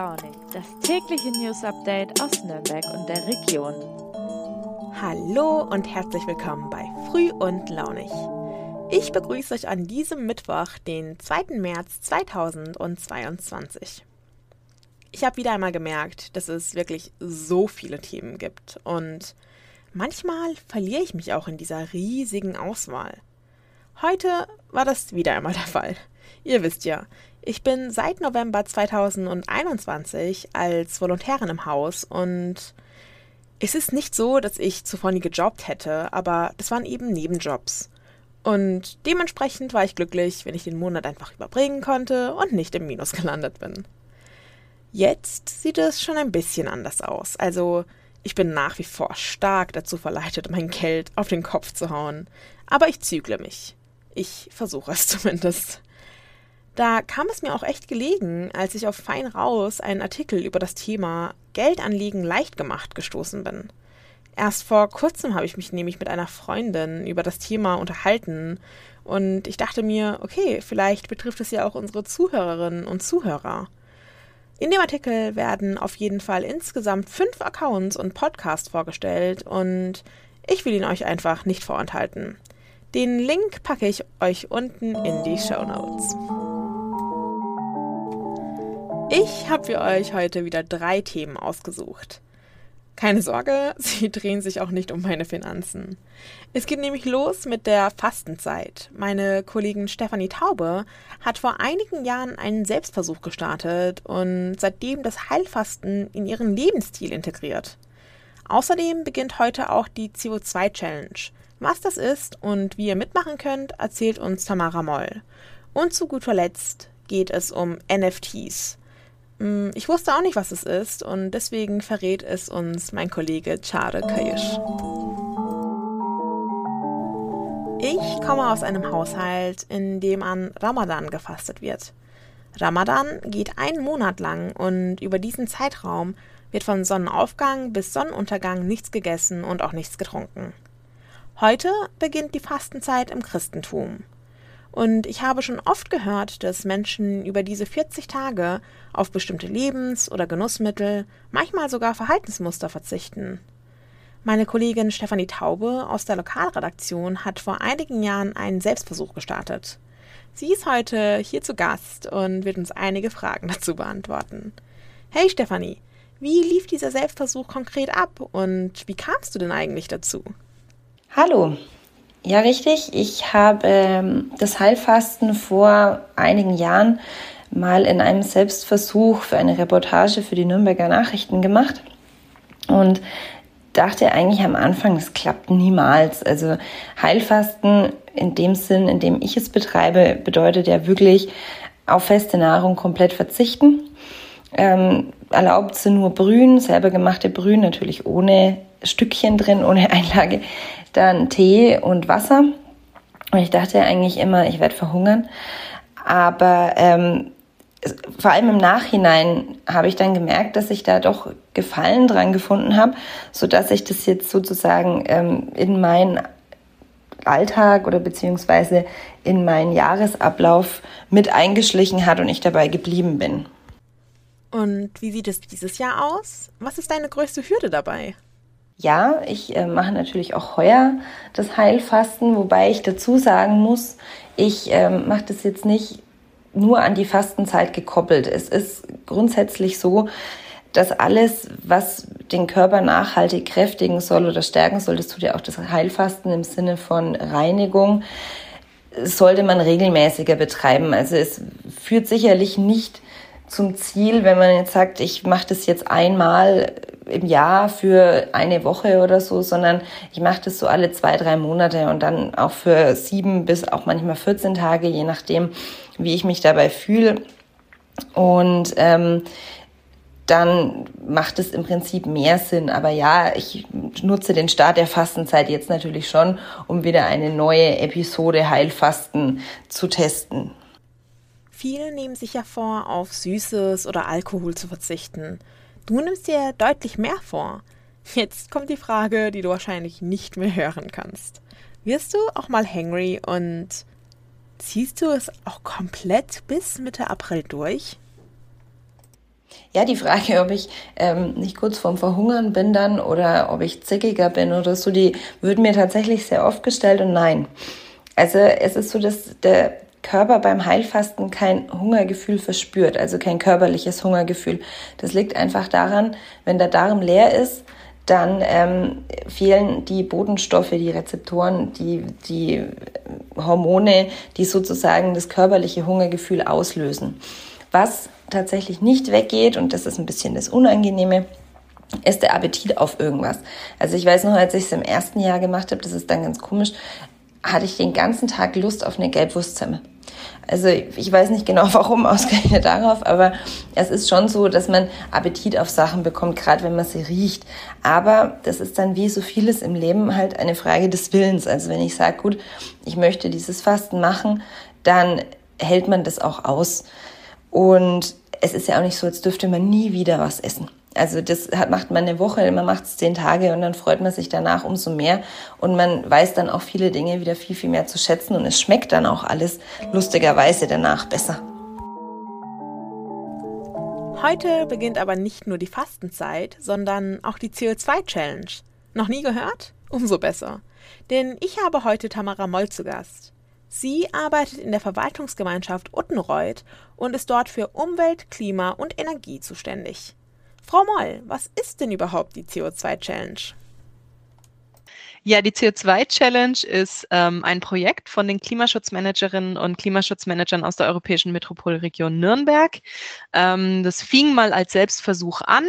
launig, das tägliche News Update aus Nürnberg und der Region. Hallo und herzlich willkommen bei Früh und Launig. Ich begrüße euch an diesem Mittwoch, den 2. März 2022. Ich habe wieder einmal gemerkt, dass es wirklich so viele Themen gibt und manchmal verliere ich mich auch in dieser riesigen Auswahl. Heute war das wieder einmal der Fall. Ihr wisst ja, ich bin seit November 2021 als Volontärin im Haus und es ist nicht so, dass ich zuvor nie gejobbt hätte, aber das waren eben Nebenjobs. Und dementsprechend war ich glücklich, wenn ich den Monat einfach überbringen konnte und nicht im Minus gelandet bin. Jetzt sieht es schon ein bisschen anders aus. Also, ich bin nach wie vor stark dazu verleitet, mein Geld auf den Kopf zu hauen. Aber ich zügle mich. Ich versuche es zumindest. Da kam es mir auch echt gelegen, als ich auf Fein Raus einen Artikel über das Thema Geldanlegen leicht gemacht gestoßen bin. Erst vor kurzem habe ich mich nämlich mit einer Freundin über das Thema unterhalten und ich dachte mir, okay, vielleicht betrifft es ja auch unsere Zuhörerinnen und Zuhörer. In dem Artikel werden auf jeden Fall insgesamt fünf Accounts und Podcasts vorgestellt und ich will ihn euch einfach nicht vorenthalten. Den Link packe ich euch unten in die Show Notes. Ich habe für euch heute wieder drei Themen ausgesucht. Keine Sorge, sie drehen sich auch nicht um meine Finanzen. Es geht nämlich los mit der Fastenzeit. Meine Kollegin Stefanie Taube hat vor einigen Jahren einen Selbstversuch gestartet und seitdem das Heilfasten in ihren Lebensstil integriert. Außerdem beginnt heute auch die CO2-Challenge. Was das ist und wie ihr mitmachen könnt, erzählt uns Tamara Moll. Und zu guter Letzt geht es um NFTs. Mm, ich wusste auch nicht, was es ist und deswegen verrät es uns mein Kollege Chare Kayish. Ich komme aus einem Haushalt, in dem an Ramadan gefastet wird. Ramadan geht einen Monat lang und über diesen Zeitraum wird von Sonnenaufgang bis Sonnenuntergang nichts gegessen und auch nichts getrunken. Heute beginnt die Fastenzeit im Christentum. Und ich habe schon oft gehört, dass Menschen über diese 40 Tage auf bestimmte Lebens- oder Genussmittel, manchmal sogar Verhaltensmuster verzichten. Meine Kollegin Stefanie Taube aus der Lokalredaktion hat vor einigen Jahren einen Selbstversuch gestartet. Sie ist heute hier zu Gast und wird uns einige Fragen dazu beantworten. Hey Stefanie, wie lief dieser Selbstversuch konkret ab und wie kamst du denn eigentlich dazu? Hallo, ja, richtig. Ich habe ähm, das Heilfasten vor einigen Jahren mal in einem Selbstversuch für eine Reportage für die Nürnberger Nachrichten gemacht und dachte eigentlich am Anfang, das klappt niemals. Also Heilfasten in dem Sinn, in dem ich es betreibe, bedeutet ja wirklich auf feste Nahrung komplett verzichten. Ähm, erlaubt sind nur Brühen, selber gemachte Brühen, natürlich ohne Stückchen drin, ohne Einlage dann Tee und Wasser. Und ich dachte eigentlich immer, ich werde verhungern. Aber ähm, vor allem im Nachhinein habe ich dann gemerkt, dass ich da doch Gefallen dran gefunden habe, so dass ich das jetzt sozusagen ähm, in meinen Alltag oder beziehungsweise in meinen Jahresablauf mit eingeschlichen hat und ich dabei geblieben bin. Und wie sieht es dieses Jahr aus? Was ist deine größte Hürde dabei? Ja, ich äh, mache natürlich auch heuer das Heilfasten, wobei ich dazu sagen muss, ich äh, mache das jetzt nicht nur an die Fastenzeit gekoppelt. Es ist grundsätzlich so, dass alles, was den Körper nachhaltig kräftigen soll oder stärken soll, das tut ja auch das Heilfasten im Sinne von Reinigung, sollte man regelmäßiger betreiben. Also es führt sicherlich nicht zum Ziel, wenn man jetzt sagt, ich mache das jetzt einmal im Jahr für eine Woche oder so, sondern ich mache das so alle zwei, drei Monate und dann auch für sieben bis auch manchmal 14 Tage, je nachdem, wie ich mich dabei fühle. Und ähm, dann macht es im Prinzip mehr Sinn. Aber ja, ich nutze den Start der Fastenzeit jetzt natürlich schon, um wieder eine neue Episode Heilfasten zu testen. Viele nehmen sich ja vor, auf Süßes oder Alkohol zu verzichten. Du nimmst dir deutlich mehr vor. Jetzt kommt die Frage, die du wahrscheinlich nicht mehr hören kannst. Wirst du auch mal hangry und ziehst du es auch komplett bis Mitte April durch? Ja, die Frage, ob ich ähm, nicht kurz vorm Verhungern bin dann oder ob ich zickiger bin oder so, die wird mir tatsächlich sehr oft gestellt und nein. Also es ist so, dass der Körper beim Heilfasten kein Hungergefühl verspürt, also kein körperliches Hungergefühl. Das liegt einfach daran, wenn der Darm leer ist, dann ähm, fehlen die Bodenstoffe, die Rezeptoren, die, die Hormone, die sozusagen das körperliche Hungergefühl auslösen. Was tatsächlich nicht weggeht, und das ist ein bisschen das Unangenehme, ist der Appetit auf irgendwas. Also ich weiß noch, als ich es im ersten Jahr gemacht habe, das ist dann ganz komisch, hatte ich den ganzen Tag Lust auf eine Gelbwurstsemme. Also ich weiß nicht genau warum, ausgerechnet darauf, aber es ist schon so, dass man Appetit auf Sachen bekommt, gerade wenn man sie riecht. Aber das ist dann wie so vieles im Leben halt eine Frage des Willens. Also wenn ich sage, gut, ich möchte dieses Fasten machen, dann hält man das auch aus. Und es ist ja auch nicht so, als dürfte man nie wieder was essen. Also das hat, macht man eine Woche, man macht es zehn Tage und dann freut man sich danach umso mehr und man weiß dann auch viele Dinge wieder viel, viel mehr zu schätzen und es schmeckt dann auch alles lustigerweise danach besser. Heute beginnt aber nicht nur die Fastenzeit, sondern auch die CO2-Challenge. Noch nie gehört? Umso besser. Denn ich habe heute Tamara Moll zu Gast. Sie arbeitet in der Verwaltungsgemeinschaft Uttenreuth und ist dort für Umwelt, Klima und Energie zuständig. Frau Moll, was ist denn überhaupt die CO2-Challenge? Ja, die CO2-Challenge ist ähm, ein Projekt von den Klimaschutzmanagerinnen und Klimaschutzmanagern aus der europäischen Metropolregion Nürnberg. Ähm, das fing mal als Selbstversuch an.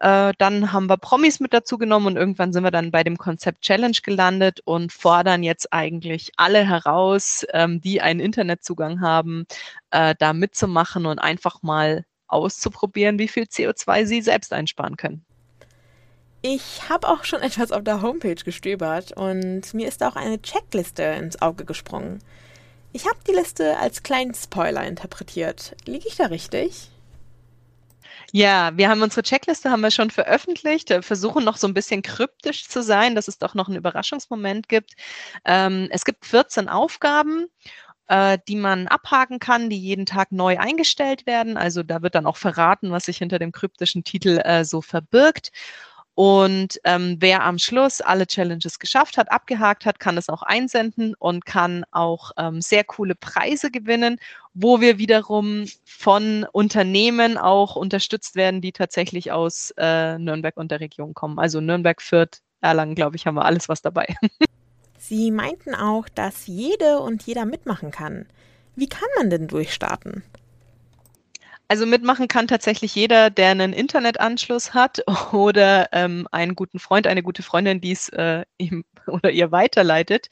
Äh, dann haben wir Promis mit dazu genommen und irgendwann sind wir dann bei dem Konzept Challenge gelandet und fordern jetzt eigentlich alle heraus, ähm, die einen Internetzugang haben, äh, da mitzumachen und einfach mal auszuprobieren, wie viel CO2 sie selbst einsparen können. Ich habe auch schon etwas auf der Homepage gestöbert und mir ist auch eine Checkliste ins Auge gesprungen. Ich habe die Liste als kleinen Spoiler interpretiert. Liege ich da richtig? Ja, wir haben unsere Checkliste haben wir schon veröffentlicht, wir versuchen noch so ein bisschen kryptisch zu sein, dass es doch noch einen Überraschungsmoment gibt. Ähm, es gibt 14 Aufgaben äh, die man abhaken kann, die jeden Tag neu eingestellt werden. Also da wird dann auch verraten, was sich hinter dem kryptischen Titel äh, so verbirgt. Und ähm, wer am Schluss alle Challenges geschafft hat, abgehakt hat, kann es auch einsenden und kann auch ähm, sehr coole Preise gewinnen, wo wir wiederum von Unternehmen auch unterstützt werden, die tatsächlich aus äh, Nürnberg und der Region kommen. Also Nürnberg, Fürth, Erlangen, glaube ich, haben wir alles was dabei. Sie meinten auch, dass jede und jeder mitmachen kann. Wie kann man denn durchstarten? Also mitmachen kann tatsächlich jeder, der einen Internetanschluss hat oder ähm, einen guten Freund, eine gute Freundin, die es äh, ihm oder ihr weiterleitet.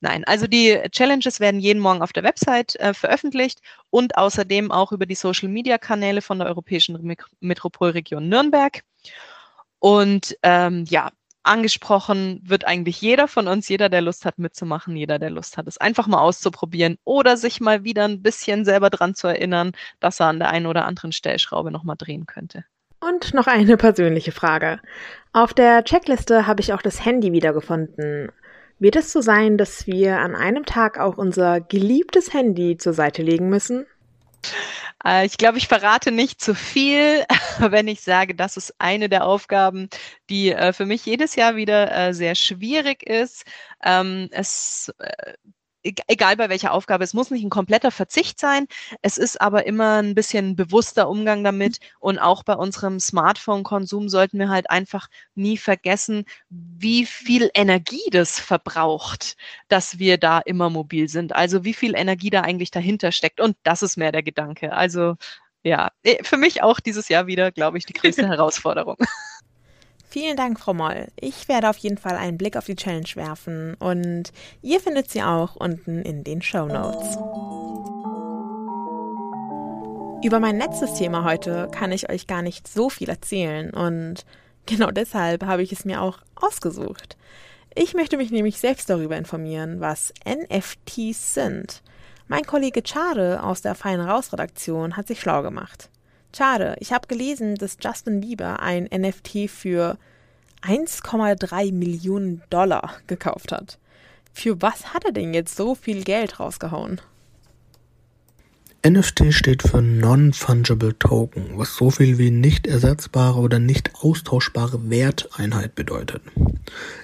Nein, also die Challenges werden jeden Morgen auf der Website äh, veröffentlicht und außerdem auch über die Social-Media-Kanäle von der Europäischen Metropolregion Nürnberg. Und ähm, ja, angesprochen wird eigentlich jeder von uns, jeder, der Lust hat mitzumachen, jeder, der Lust hat, es einfach mal auszuprobieren oder sich mal wieder ein bisschen selber dran zu erinnern, dass er an der einen oder anderen Stellschraube nochmal drehen könnte. Und noch eine persönliche Frage. Auf der Checkliste habe ich auch das Handy wiedergefunden. Wird es so sein, dass wir an einem Tag auch unser geliebtes Handy zur Seite legen müssen? Äh, ich glaube, ich verrate nicht zu viel, wenn ich sage, das ist eine der Aufgaben, die äh, für mich jedes Jahr wieder äh, sehr schwierig ist. Ähm, es egal bei welcher Aufgabe, es muss nicht ein kompletter Verzicht sein. Es ist aber immer ein bisschen bewusster Umgang damit. Und auch bei unserem Smartphone-Konsum sollten wir halt einfach nie vergessen, wie viel Energie das verbraucht, dass wir da immer mobil sind. Also wie viel Energie da eigentlich dahinter steckt. Und das ist mehr der Gedanke. Also ja, eh, für mich auch dieses Jahr wieder, glaube ich, die größte Herausforderung. Vielen Dank, Frau Moll. Ich werde auf jeden Fall einen Blick auf die Challenge werfen und ihr findet sie auch unten in den Show Notes. Über mein letztes Thema heute kann ich euch gar nicht so viel erzählen und genau deshalb habe ich es mir auch ausgesucht. Ich möchte mich nämlich selbst darüber informieren, was NFTs sind. Mein Kollege Chare aus der Fein Raus Redaktion hat sich schlau gemacht. Schade, ich habe gelesen, dass Justin Bieber ein NFT für 1,3 Millionen Dollar gekauft hat. Für was hat er denn jetzt so viel Geld rausgehauen? NFT steht für Non-Fungible Token, was so viel wie nicht ersetzbare oder nicht austauschbare Werteinheit bedeutet.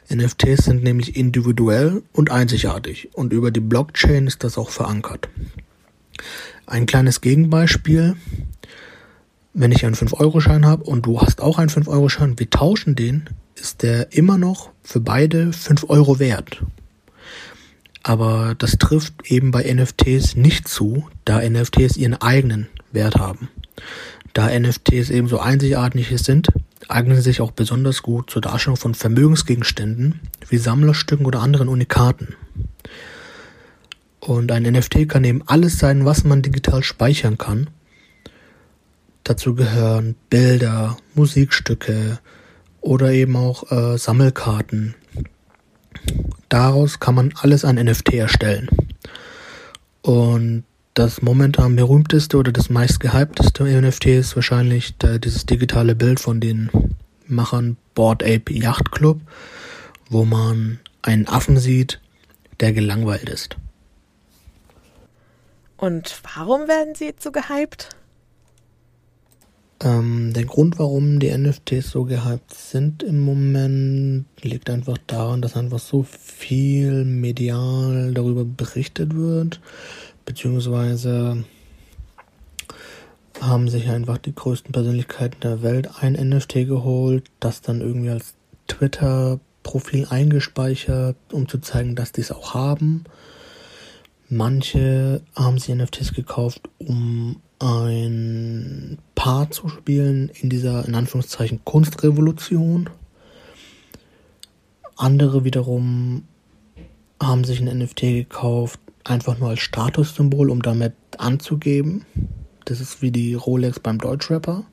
NFTs sind nämlich individuell und einzigartig und über die Blockchain ist das auch verankert. Ein kleines Gegenbeispiel. Wenn ich einen 5-Euro-Schein habe und du hast auch einen 5-Euro-Schein, wir tauschen den, ist der immer noch für beide 5 Euro wert. Aber das trifft eben bei NFTs nicht zu, da NFTs ihren eigenen Wert haben. Da NFTs eben so einzigartig sind, eignen sie sich auch besonders gut zur Darstellung von Vermögensgegenständen wie Sammlerstücken oder anderen Unikaten. Und ein NFT kann eben alles sein, was man digital speichern kann. Dazu gehören Bilder, Musikstücke oder eben auch äh, Sammelkarten, Daraus kann man alles an NFT erstellen. Und das momentan berühmteste oder das meistgehypteste NFT ist wahrscheinlich der, dieses digitale Bild von den Machern Board Ape Yacht Club, wo man einen Affen sieht, der gelangweilt ist. Und warum werden sie jetzt so gehypt? Ähm, der Grund, warum die NFTs so gehypt sind im Moment, liegt einfach daran, dass einfach so viel medial darüber berichtet wird, beziehungsweise haben sich einfach die größten Persönlichkeiten der Welt ein NFT geholt, das dann irgendwie als Twitter-Profil eingespeichert, um zu zeigen, dass die es auch haben. Manche haben sich NFTs gekauft, um ein Paar zu spielen in dieser, in Anführungszeichen, Kunstrevolution. Andere wiederum haben sich ein NFT gekauft, einfach nur als Statussymbol, um damit anzugeben. Das ist wie die Rolex beim Deutschrapper.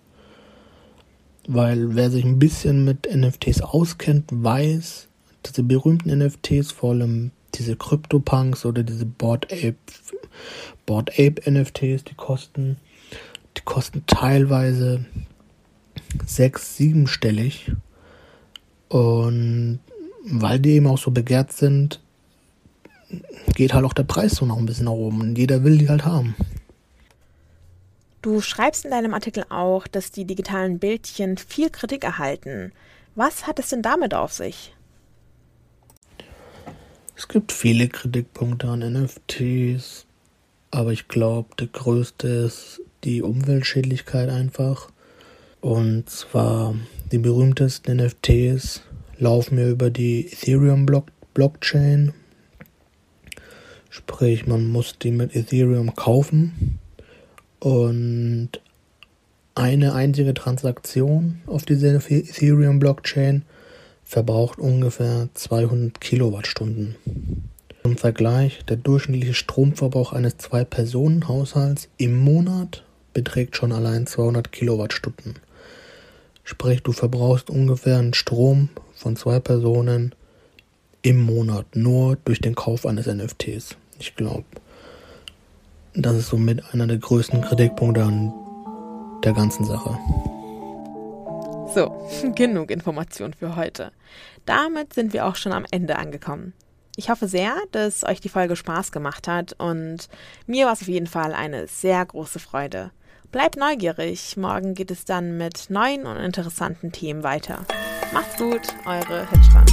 Weil wer sich ein bisschen mit NFTs auskennt, weiß, diese berühmten NFTs, vor allem diese CryptoPunks oder diese Board Ape, Board Ape NFTs, die kosten die kosten teilweise sechs, siebenstellig. Und weil die eben auch so begehrt sind, geht halt auch der Preis so noch ein bisschen nach oben. Und jeder will die halt haben. Du schreibst in deinem Artikel auch, dass die digitalen Bildchen viel Kritik erhalten. Was hat es denn damit auf sich? Es gibt viele Kritikpunkte an NFTs, aber ich glaube, der größte ist die Umweltschädlichkeit einfach. Und zwar die berühmtesten NFTs laufen ja über die Ethereum -Block Blockchain. Sprich, man muss die mit Ethereum kaufen. Und eine einzige Transaktion auf dieser Ethereum Blockchain verbraucht ungefähr 200 Kilowattstunden. Zum Vergleich, der durchschnittliche Stromverbrauch eines Zwei-Personen-Haushalts im Monat beträgt schon allein 200 Kilowattstunden. Sprich, du verbrauchst ungefähr einen Strom von zwei Personen im Monat nur durch den Kauf eines NFTs. Ich glaube, das ist somit einer der größten Kritikpunkte an der ganzen Sache. So, genug Information für heute. Damit sind wir auch schon am Ende angekommen. Ich hoffe sehr, dass euch die Folge Spaß gemacht hat und mir war es auf jeden Fall eine sehr große Freude. Bleibt neugierig. Morgen geht es dann mit neuen und interessanten Themen weiter. Macht's gut, eure Hitchran.